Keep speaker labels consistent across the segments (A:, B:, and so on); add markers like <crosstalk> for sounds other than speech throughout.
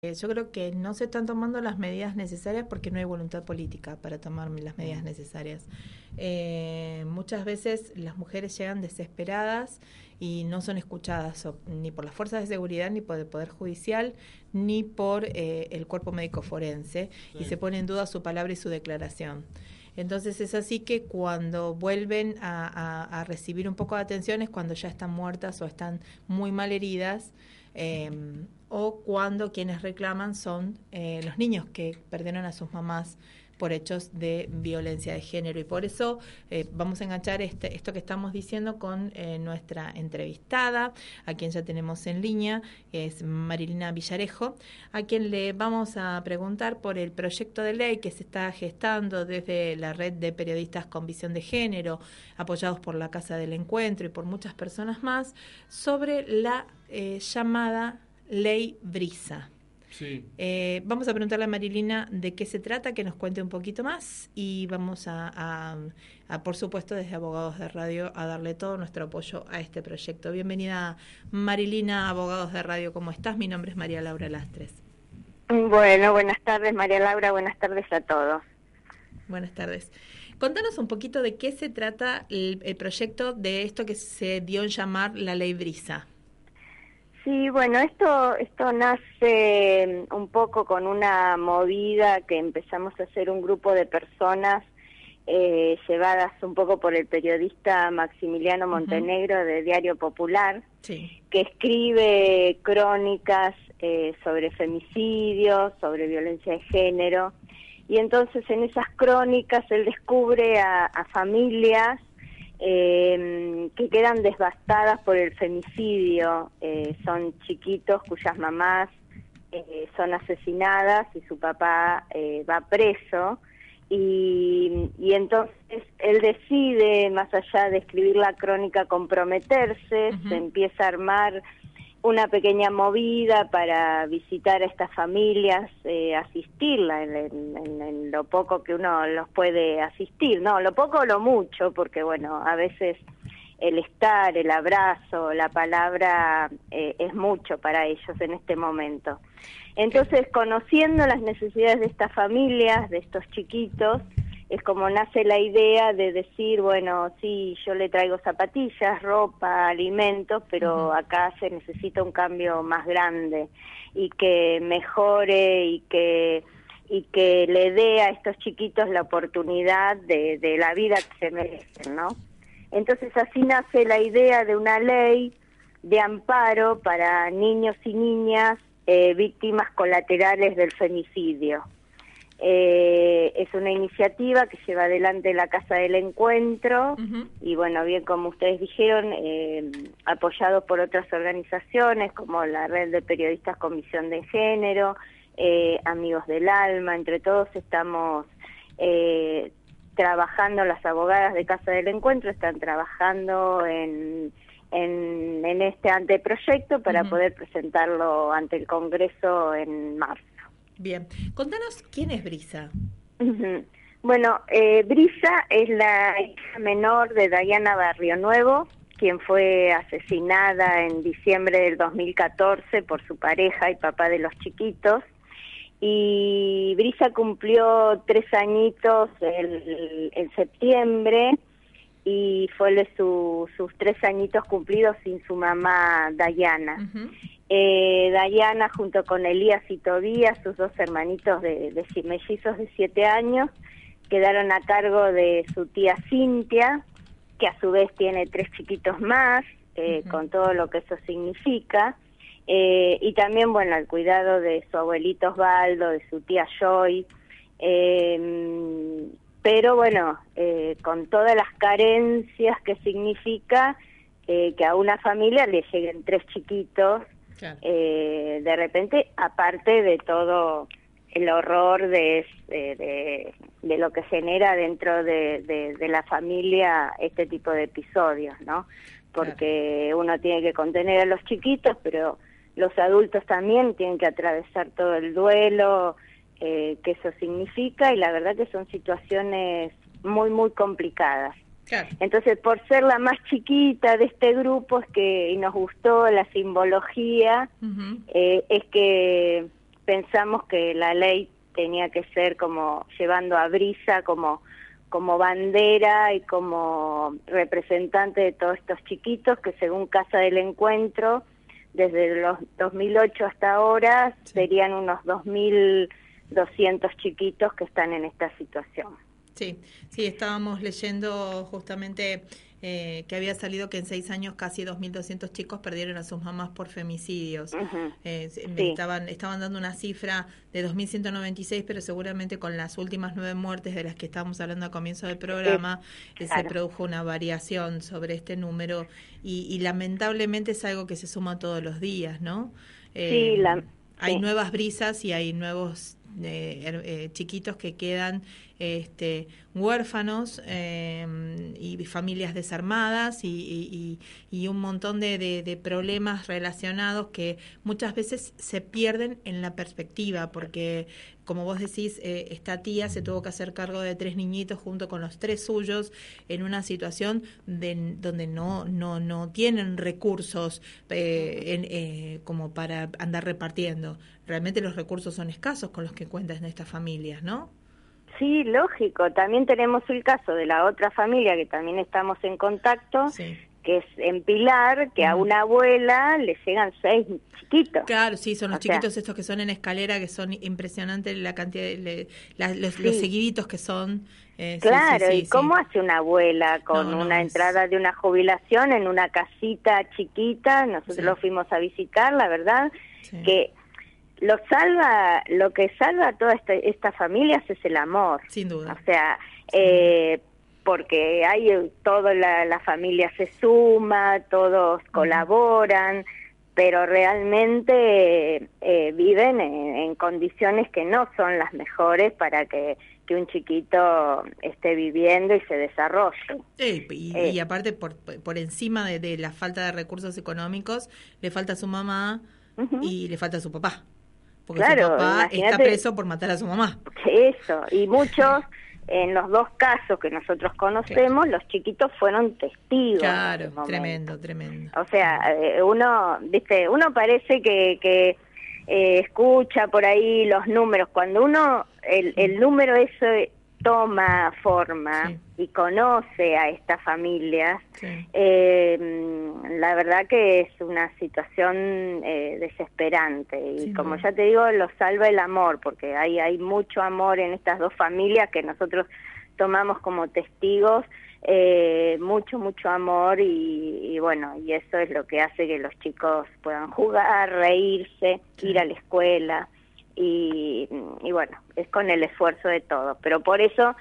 A: yo creo que no se están tomando las medidas necesarias porque no hay voluntad política para tomar las medidas necesarias. Eh, muchas veces las mujeres llegan desesperadas y no son escuchadas ni por las fuerzas de seguridad, ni por el Poder Judicial, ni por eh, el cuerpo médico forense, y se pone en duda su palabra y su declaración. Entonces es así que cuando vuelven a, recibir un poco de atención es cuando ya están muertas o están muy mal heridas. Em, o cuando quienes reclaman son eh, los niños que perdieron a sus mamás por hechos de violencia de género. Y por eso eh, vamos a enganchar este, esto que estamos diciendo con eh, nuestra entrevistada, a quien ya tenemos en línea, es Marilina Villarejo, a quien le vamos a preguntar por el proyecto de ley que se está gestando desde la red de periodistas con visión de género, apoyados por la Casa del Encuentro y por muchas personas más, sobre la eh, llamada ley Brisa. Eh, vamos a preguntarle a Marilina de qué se trata, que nos cuente un poquito más y vamos a, por supuesto, desde Abogados de Radio, a darle todo nuestro apoyo a este proyecto. Bienvenida, Marilina, Abogados de Radio, ¿cómo estás? Mi nombre es María Laura Lastres.
B: Bueno, buenas tardes, María Laura, buenas tardes a todos.
A: Buenas tardes. Contanos un poquito de qué se trata el, el proyecto de esto que se dio en llamar la ley Brisa.
B: Sí, bueno, esto, esto nace mm, un poco con una movida que empezamos a hacer un grupo de personas eh, llevadas un poco por el periodista Maximiliano Montenegro de Diario Popular, que escribe crónicas eh, sobre femicidios, sobre violencia de género, y entonces en esas crónicas él descubre a familias eh, que quedan devastadas por el femicidio. Eh, son chiquitos cuyas mamás eh, son asesinadas y su papá eh, va preso. Y, y, entonces él decide, más allá de escribir la crónica, comprometerse, se empieza a armar una pequeña movida para visitar a estas familias, eh, asistirla en, lo poco que uno los puede asistir, no, lo poco o lo mucho, porque bueno, a veces el estar, el abrazo, la palabra eh, es mucho para ellos en este momento. Entonces, conociendo las necesidades de estas familias, de estos chiquitos, es como nace la idea de decir, bueno, sí, yo le traigo zapatillas, ropa, alimentos, pero acá se necesita un cambio más grande y que mejore y que y que le dé a estos chiquitos la oportunidad de, de la vida que se merecen, ¿no? Entonces así nace la idea de una ley de amparo para niños y niñas eh, víctimas colaterales del femicidio. Eh, es una iniciativa que lleva adelante la Casa del Encuentro y bueno, bien como ustedes dijeron, eh, apoyado por otras organizaciones como la Red de Periodistas Comisión de Género, eh, Amigos del Alma, entre todos estamos eh, trabajando, las abogadas de Casa del Encuentro están trabajando en, en, este anteproyecto para poder presentarlo ante el Congreso en marzo.
A: Bien, contanos quién es Brisa.
B: Bueno, eh, Brisa es la hija menor de Diana Barrio Nuevo, quien fue asesinada en diciembre del 2014 por su pareja y papá de los chiquitos. Y Brisa cumplió tres añitos en septiembre y fue sus tres añitos cumplidos sin su mamá Dayana. Eh, Dayana junto con Elías y Tobías, sus dos hermanitos de, de mellizos de siete años, quedaron a cargo de su tía Cintia, que a su vez tiene tres chiquitos más, eh, con todo lo que eso significa. Eh, y también, bueno, el cuidado de su abuelito Osvaldo, de su tía Joy, eh, pero bueno, eh, con todas las carencias que significa que a una familia le lleguen tres chiquitos eh, de repente, aparte de todo el horror de, de, de, lo que genera dentro de, de, la familia este tipo de episodios, ¿no? Porque uno tiene que contener a los chiquitos, pero los adultos también tienen que atravesar todo el duelo eh, que eso significa y la verdad que son situaciones muy, muy complicadas. Entonces, por ser la más chiquita de este grupo, es que y nos gustó la simbología, eh, es que pensamos que la ley tenía que ser como llevando a brisa como como bandera y como representante de todos estos chiquitos que según Casa del Encuentro, desde los 2008 hasta ahora, serían unos 2.200 chiquitos que están en esta situación.
A: Sí, sí, estábamos leyendo justamente eh, que había salido que en seis años casi 2.200 chicos perdieron a sus mamás por femicidios. Eh, estaban, estaban dando una cifra de 2.196, pero seguramente con las últimas nueve muertes de las que estábamos hablando al comienzo del programa, eh, se produjo una variación sobre este número y, lamentablemente es algo que se suma todos los días, ¿no?
B: sí,
A: hay nuevas brisas y hay nuevos chiquitos que quedan este, huérfanos em, y familias desarmadas y, un montón de, problemas relacionados que muchas veces se pierden en la perspectiva porque como vos decís, eh, esta tía se tuvo que hacer cargo de tres niñitos junto con los tres suyos en una situación de, donde no, no, no tienen recursos eh, eh, como para andar repartiendo. Realmente los recursos son escasos con los que cuentan estas familias, ¿no?
B: Sí, lógico. También tenemos el caso de la otra familia que también estamos en contacto, que es en Pilar, que a una abuela le llegan seis chiquitos.
A: Claro, sí, son los chiquitos estos que son en escalera, que son impresionantes la cantidad, de, los, seguiditos que son.
B: Eh, claro, ¿y cómo hace una abuela con una entrada de una jubilación en una casita chiquita? Nosotros lo fuimos a visitar, la verdad, que lo salva, lo que salva a todas este, estas familias es el amor.
A: Sin duda.
B: O sea, eh, porque hay toda la, familia se suma, todos colaboran, pero realmente eh, viven en, condiciones que no son las mejores para que, que un chiquito esté viviendo y se desarrolle.
A: y, eh. aparte, por, por encima de, la falta de recursos económicos, le falta a su mamá y le falta a su papá. Porque claro, su papá está preso por matar a su mamá.
B: Eso, y muchos, <laughs> en los dos casos que nosotros conocemos, los chiquitos fueron testigos.
A: Claro, tremendo, tremendo.
B: O sea, eh, uno, viste, uno parece que, que eh, escucha por ahí los números. Cuando uno, el, el número ese toma forma y conoce a esta familia, eh, la verdad que es una situación eh, desesperante. Y como ya te digo, lo salva el amor, porque hay, hay mucho amor en estas dos familias que nosotros tomamos como testigos, eh, mucho, mucho amor y, bueno, y eso es lo que hace que los chicos puedan jugar, reírse, ir a la escuela y, bueno, es con el esfuerzo de todos. Pero por eso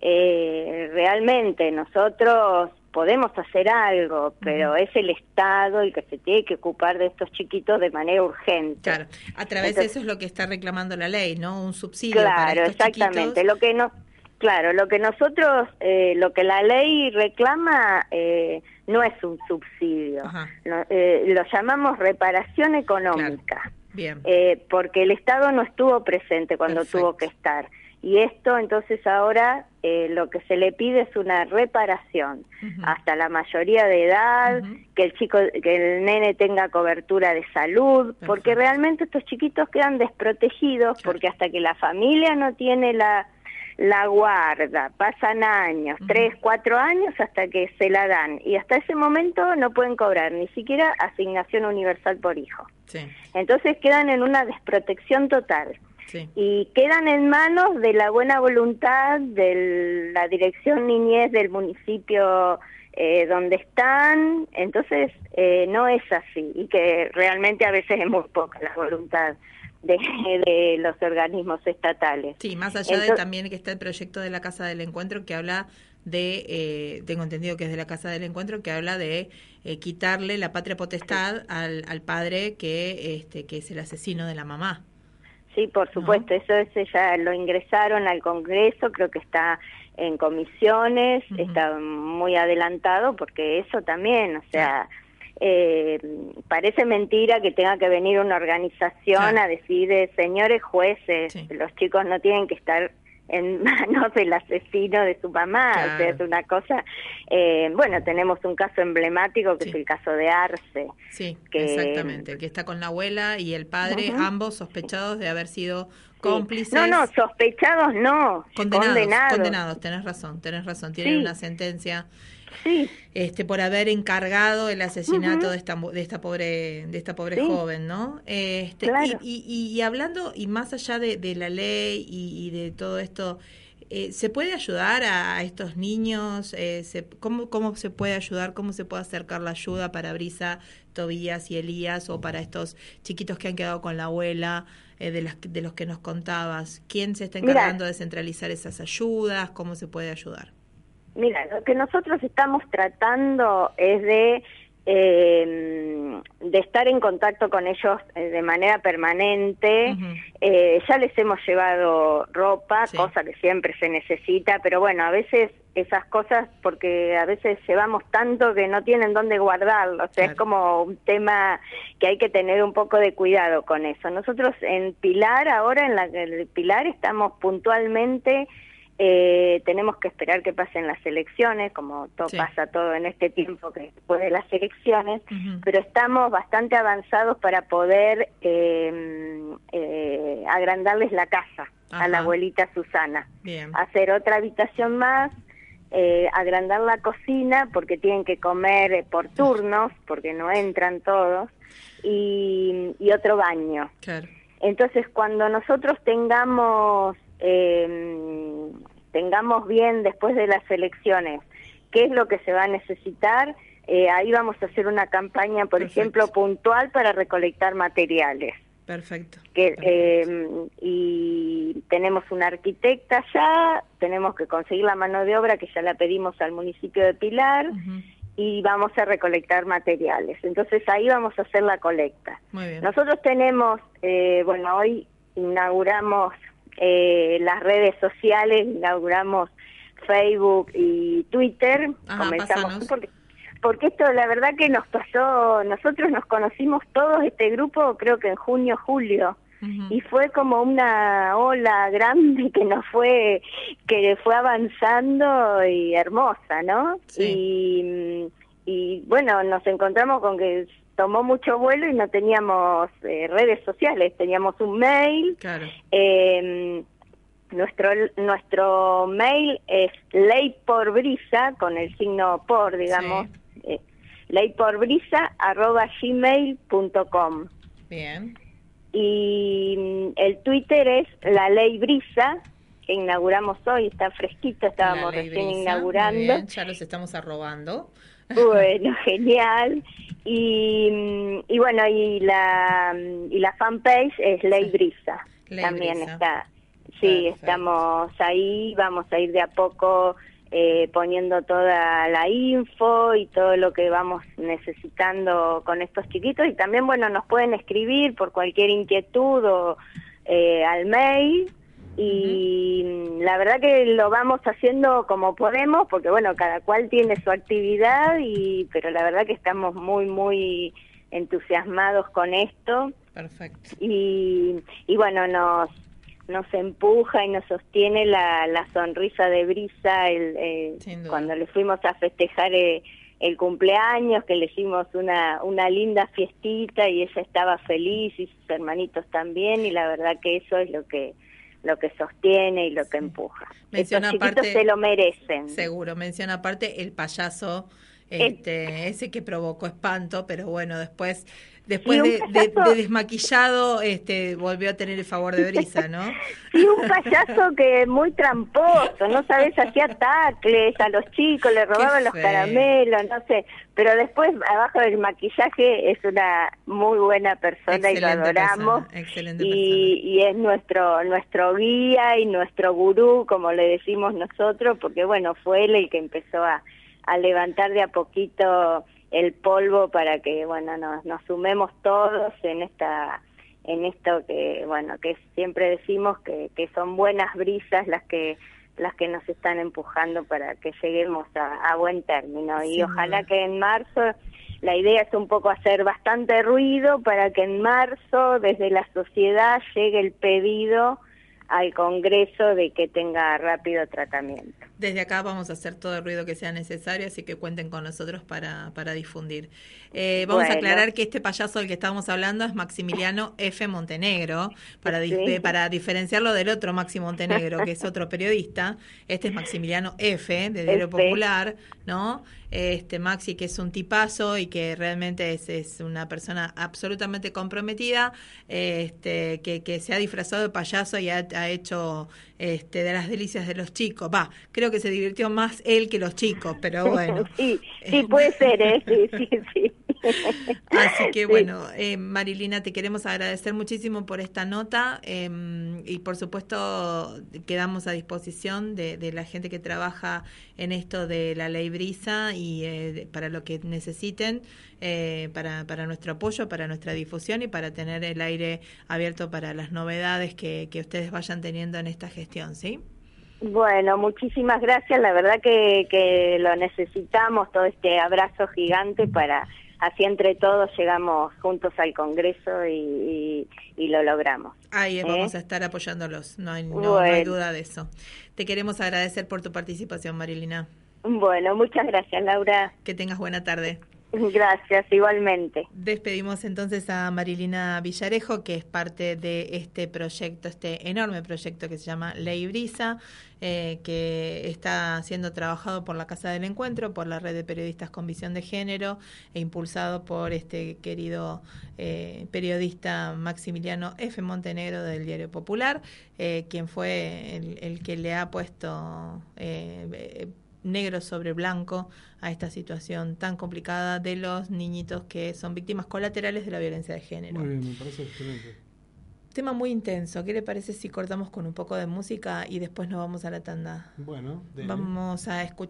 B: eh, realmente nosotros podemos hacer algo, pero es el Estado el que se tiene que ocupar de estos chiquitos de manera urgente.
A: Claro, a través de eso es lo que está reclamando la ley, ¿no? Un subsidio.
B: Claro, exactamente. Lo que no, claro, lo que nosotros, eh, lo que la ley reclama eh, no es un subsidio, lo, eh, lo, llamamos reparación económica.
A: Bien.
B: Eh, porque el Estado no estuvo presente cuando tuvo que estar. Y esto entonces ahora eh, lo que se le pide es una reparación hasta la mayoría de edad, que el chico, que el nene tenga cobertura de salud, porque realmente estos chiquitos quedan desprotegidos porque hasta que la familia no tiene la la guarda, pasan años, tres, cuatro años hasta que se la dan. Y hasta ese momento no pueden cobrar ni siquiera asignación universal por hijo. Entonces quedan en una desprotección total. Y quedan en manos de la buena voluntad de la dirección niñez del municipio eh, donde están, entonces eh, no es así y que realmente a veces es muy poca la voluntad de, los organismos estatales.
A: Sí, más allá de también que está el proyecto de la Casa del Encuentro que habla de, eh, tengo entendido que es de la Casa del Encuentro, que habla de eh, quitarle la patria potestad al, al padre que, este, que es el asesino de la mamá.
B: Sí, por supuesto, eso es, ya lo ingresaron al Congreso, creo que está en comisiones, está muy adelantado, porque eso también, o sea, eh, parece mentira que tenga que venir una organización a decir, señores jueces, los chicos no tienen que estar en <laughs> manos del asesino de su mamá. O sea, es una cosa. Eh, bueno, tenemos un caso emblemático que es el caso de Arce.
A: Sí, exactamente. Que está con la abuela y el padre, ambos sospechados de haber sido cómplices.
B: No, no, sospechados no.
A: Condenados. Condenados, tenés razón, tenés razón. Tienen una sentencia
B: sí.
A: este por haber encargado el asesinato de esta de esta pobre de esta pobre joven no este y, y, hablando y más allá de, de la ley y, de todo esto eh, ¿Se puede ayudar a, estos niños? Eh, se, ¿cómo, ¿Cómo se puede ayudar? ¿Cómo se puede acercar la ayuda para Brisa, Tobías y Elías o para estos chiquitos que han quedado con la abuela eh, de, las, de los que nos contabas? ¿Quién se está encargando de centralizar esas ayudas? ¿Cómo se puede ayudar?
B: Mira, lo que nosotros estamos tratando es de eh, de estar en contacto con ellos eh, de manera permanente. eh, ya les hemos llevado ropa, cosa que siempre se necesita, pero bueno, a veces esas cosas, porque a veces llevamos tanto que no tienen dónde guardarlo, o sea, es como un tema que hay que tener un poco de cuidado con eso. Nosotros en Pilar, ahora en la en Pilar estamos puntualmente eh, tenemos que esperar que pasen las elecciones, como todo pasa todo en este tiempo que después de las elecciones, pero estamos bastante avanzados para poder eh, eh, agrandarles la casa a la abuelita Susana, hacer otra habitación más, eh, agrandar la cocina porque tienen que comer por turnos, porque no entran todos, y, y otro baño. Entonces, cuando nosotros tengamos eh, tengamos bien después de las elecciones qué es lo que se va a necesitar, eh, ahí vamos a hacer una campaña, por ejemplo, puntual para recolectar materiales.
A: Perfecto.
B: Que, Eh, y tenemos una arquitecta ya, tenemos que conseguir la mano de obra que ya la pedimos al municipio de Pilar y vamos a recolectar materiales. Entonces ahí vamos a hacer la colecta.
A: Muy bien.
B: Nosotros tenemos, eh, bueno, hoy inauguramos eh, las redes sociales, inauguramos Facebook y Twitter. Comenzamos porque, porque esto la verdad que nos pasó, nosotros nos conocimos todos este grupo creo que en junio, julio. Y fue como una ola grande que nos fue, que fue avanzando y hermosa, ¿no? Y, y bueno, nos encontramos con que tomó mucho vuelo y no teníamos eh, redes sociales, teníamos un mail.
A: Claro.
B: Eh, nuestro nuestro mail es ley por brisa con el signo por, digamos, eh, ley por brisa arroba gmail.com.
A: Bien.
B: Y mm, el Twitter es la ley brisa que inauguramos hoy, está fresquito, estábamos recién inaugurando.
A: ya los estamos arrobando.
B: Bueno, <laughs> genial. Y, y bueno, y la, y la fanpage es Ley Brisa. También está. Sí, estamos ahí, vamos a ir de a poco eh, poniendo toda la info y todo lo que vamos necesitando con estos chiquitos. Y también, bueno, nos pueden escribir por cualquier inquietud o eh, al mail y la verdad que lo vamos haciendo como podemos porque bueno cada cual tiene su actividad y pero la verdad que estamos muy muy entusiasmados con esto.
A: Perfecto.
B: Y, y bueno nos nos empuja y nos sostiene la, la sonrisa de brisa el, eh, cuando le fuimos a festejar eh, el cumpleaños que le hicimos una una linda fiestita y ella estaba feliz y sus hermanitos también y la verdad que eso es lo que lo que sostiene y lo que empuja. Menciona aparte, se lo merecen.
A: Seguro, menciona aparte el payaso este, ese que provocó espanto, pero bueno, después después de, desmaquillado, este, volvió a tener el favor de Brisa, ¿no? <laughs>
B: Sí, un payaso que muy tramposo, no sabes, hacía tacles a los chicos, le robaba los caramelos, no sé, pero después abajo del maquillaje es una muy buena persona y lo adoramos. y, y es nuestro nuestro guía y nuestro gurú, como le decimos nosotros, porque bueno, fue él el que empezó a, a levantar de a poquito el polvo para que bueno nos, nos sumemos todos en esta en esto que bueno que siempre decimos que, que son buenas brisas las que las que nos están empujando para que lleguemos a, buen término y ojalá que en marzo la idea es un poco hacer bastante ruido para que en marzo desde la sociedad llegue el pedido al Congreso de que tenga rápido tratamiento.
A: Desde acá vamos a hacer todo el ruido que sea necesario, así que cuenten con nosotros para, para difundir. Eh, vamos a aclarar que este payaso del que estábamos hablando es Maximiliano F. Montenegro, para, para diferenciarlo del otro Maxi Montenegro, que es otro periodista. Este es Maximiliano F. de Diario Popular, ¿no? Este Maxi, que es un tipazo y que realmente es, es una persona absolutamente comprometida, este, que, que se ha disfrazado de payaso y ha, ha hecho este, de las delicias de los chicos. Va, creo que se divirtió más él que los chicos, pero <laughs> bueno.
B: sí, sí, puede ser, ¿eh? Sí, sí, sí.
A: Así que bueno, eh, Marilina, te queremos agradecer muchísimo por esta nota em, y por supuesto quedamos a disposición de, de, la gente que trabaja en esto de la ley Brisa y eh, para lo que necesiten, eh, para, para nuestro apoyo, para nuestra difusión y para tener el aire abierto para las novedades que, que ustedes vayan teniendo en esta gestión, ¿sí?
B: Bueno, muchísimas gracias. La verdad que, que lo necesitamos, todo este abrazo gigante para así entre todos llegamos juntos al Congreso y, y, lo logramos.
A: Ahí ¿eh? vamos a estar apoyándolos, no hay, no, hay duda de eso. Te queremos agradecer por tu participación, Marilina.
B: Bueno, muchas gracias, Laura.
A: Que tengas buena tarde. <laughs>
B: Gracias, igualmente.
A: Despedimos entonces a Marilina Villarejo, que es parte de este proyecto, este enorme proyecto que se llama Ley Brisa, eh, que está siendo trabajado por la Casa del Encuentro, por la red de periodistas con visión de género e impulsado por este querido eh, periodista Maximiliano F. Montenegro del Diario Popular, eh, quien fue el, el, que le ha puesto negro sobre blanco a esta situación tan complicada de los niñitos que son víctimas colaterales de la violencia de género.
C: Muy bien, me parece excelente.
A: Tema muy intenso. ¿Qué le parece si cortamos con un poco de música y después nos vamos a la tanda?
C: Bueno,
A: vamos a escuchar.